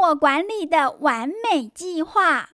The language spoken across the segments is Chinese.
我管理的完美计划。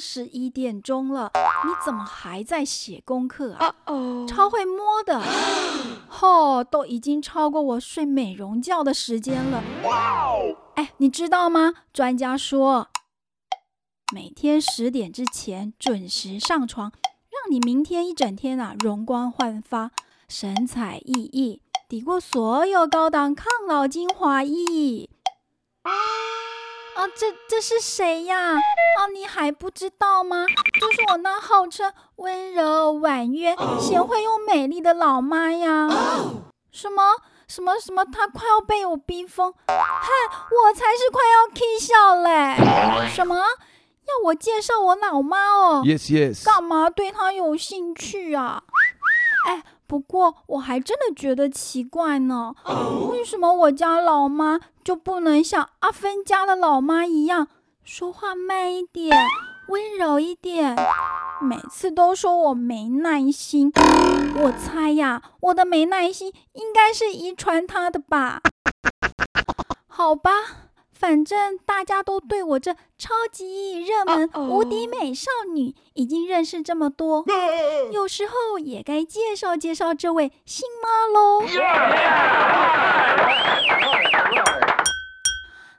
十一点钟了，你怎么还在写功课啊？哦，超会摸的，吼，都已经超过我睡美容觉的时间了。哎，你知道吗？专家说，每天十点之前准时上床，让你明天一整天啊容光焕发，神采奕奕，抵过所有高档抗老精华液。啊，这这是谁呀？啊，你还不知道吗？就是我那号称温柔婉约、贤惠又美丽的老妈呀！什么什么什么？她快要被我逼疯，嗨，我才是快要 K 笑嘞！什么？要我介绍我老妈哦？Yes, yes. 干嘛对她有兴趣啊？哎，不过我还真的觉得奇怪呢，为什么我家老妈就不能像阿芬家的老妈一样，说话慢一点，温柔一点？每次都说我没耐心，我猜呀，我的没耐心应该是遗传她的吧？好吧。反正大家都对我这超级热门、无敌美少女已经认识这么多，有时候也该介绍介绍这位新妈喽。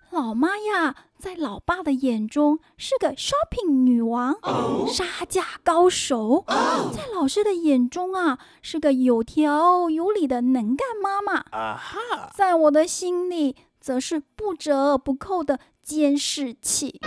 老妈呀，在老爸的眼中是个 shopping 女王，杀价高手；在老师的眼中啊，是个有条有理的能干妈妈。在我的心里，则是不折不扣的监视器。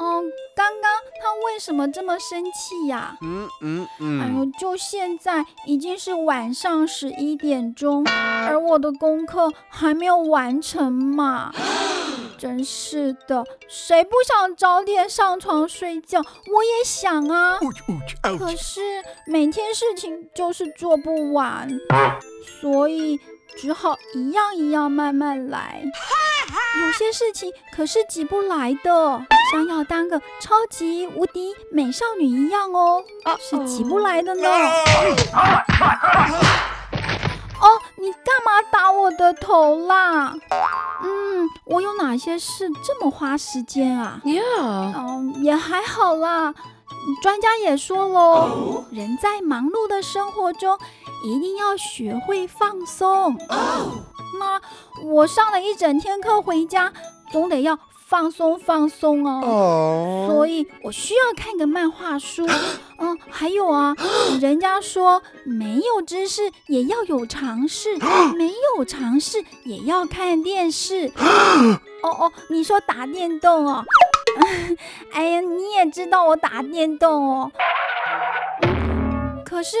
嗯，刚刚他为什么这么生气呀、嗯嗯哎呦嗯，，就现在已经是晚上十一点钟，而我的功课还没有完成嘛。真是的，谁不想早点上床睡觉？我也想啊，可是每天事情就是做不完，所以只好一样一样慢慢来。有些事情可是急不来的，像要当个超级无敌美少女一样哦，是急不来的呢。哦，你干嘛打我的头啦？嗯，我有哪些事这么花时间啊？Yeah，嗯，也还好啦。专家也说喽，人在忙碌的生活中，一定要学会放松。那我上了一整天课回家，总得要放松放松哦。哦，所以我需要看个漫画书。嗯，还有啊，人家说没有知识也要有尝试，没有尝试也要看电视。哦哦，你说打电动哦？哎呀，你也知道我打电动哦。嗯，可是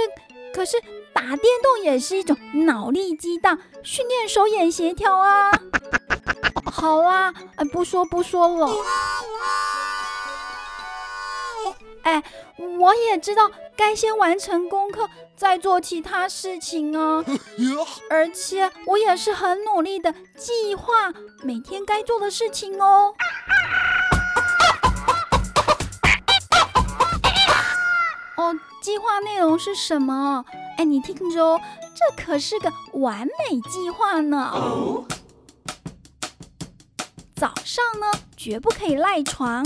可是打电动也是一种脑力激荡，训练手眼协调啊。好啦，哎，不说不说了。哎，我也知道该先完成功课，再做其他事情啊。而且我也是很努力的计划每天该做的事情哦。哦，计划内容是什么？哎，你听着哦，这可是个完美计划呢。早上呢，绝不可以赖床。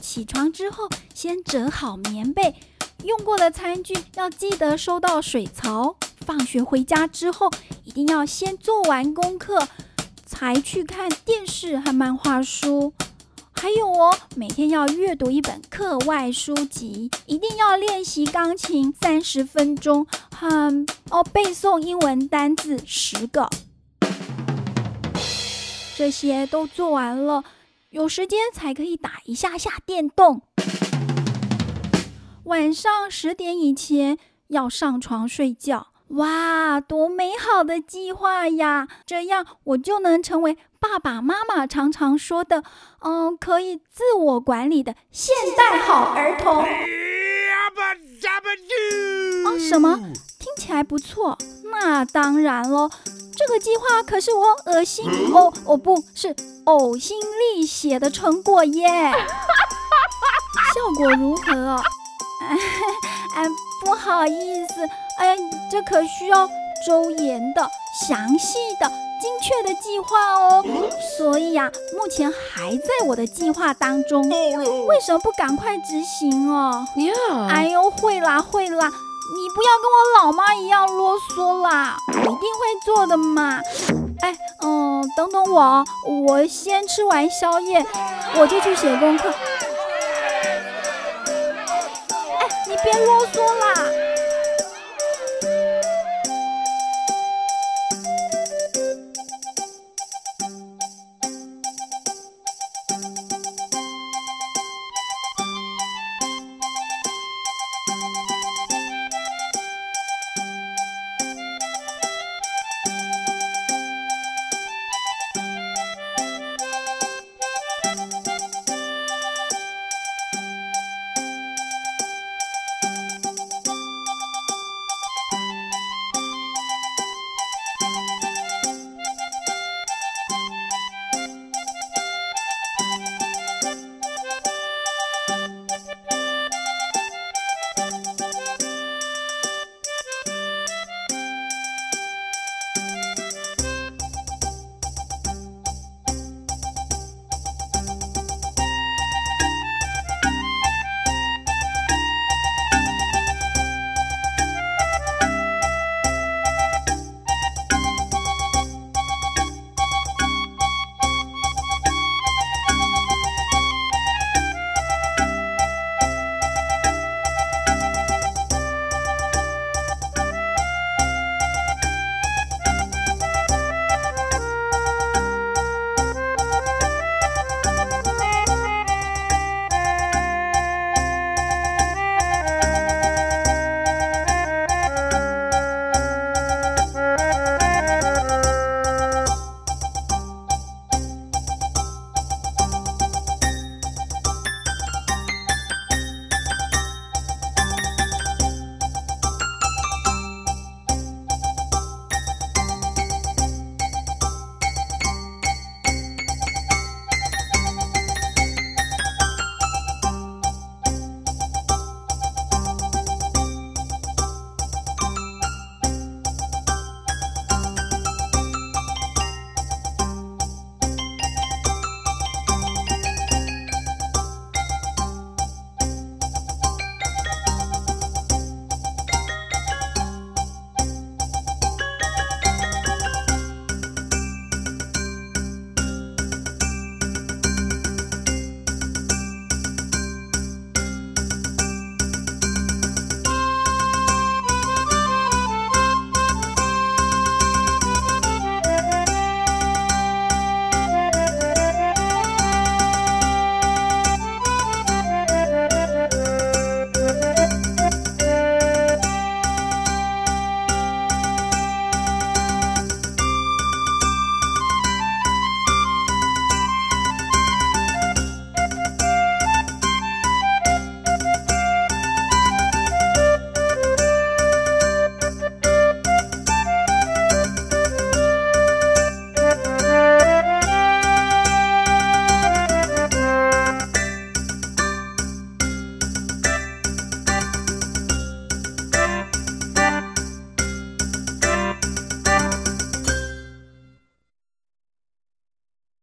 起床之后，先折好棉被，用过的餐具要记得收到水槽。放学回家之后，一定要先做完功课，才去看电视和漫画书。还有哦，每天要阅读一本课外书籍，一定要练习钢琴三十分钟，和哦背诵英文单字十个。这些都做完了，有时间才可以打一下下电动。晚上十点以前要上床睡觉，哇，多美好的计划呀！这样我就能成为爸爸妈妈常常说的，嗯，可以自我管理的现代好儿童。啊，什么？听起来不错。那当然了，这个计划可是我恶心哦哦，不是呕心沥血的成果耶。效果如何？哎，不好意思，哎，这可需要周延的、详细的、精确的计划哦。所以呀，目前还在我的计划当中。为什么不赶快执行哦？呀，哎呦，会啦会啦，你不要跟我老妈一样啰嗦啦，我一定会做的嘛。哎，嗯，等等我，我先吃完宵夜，我就去写功课。哎，你别啰嗦啦。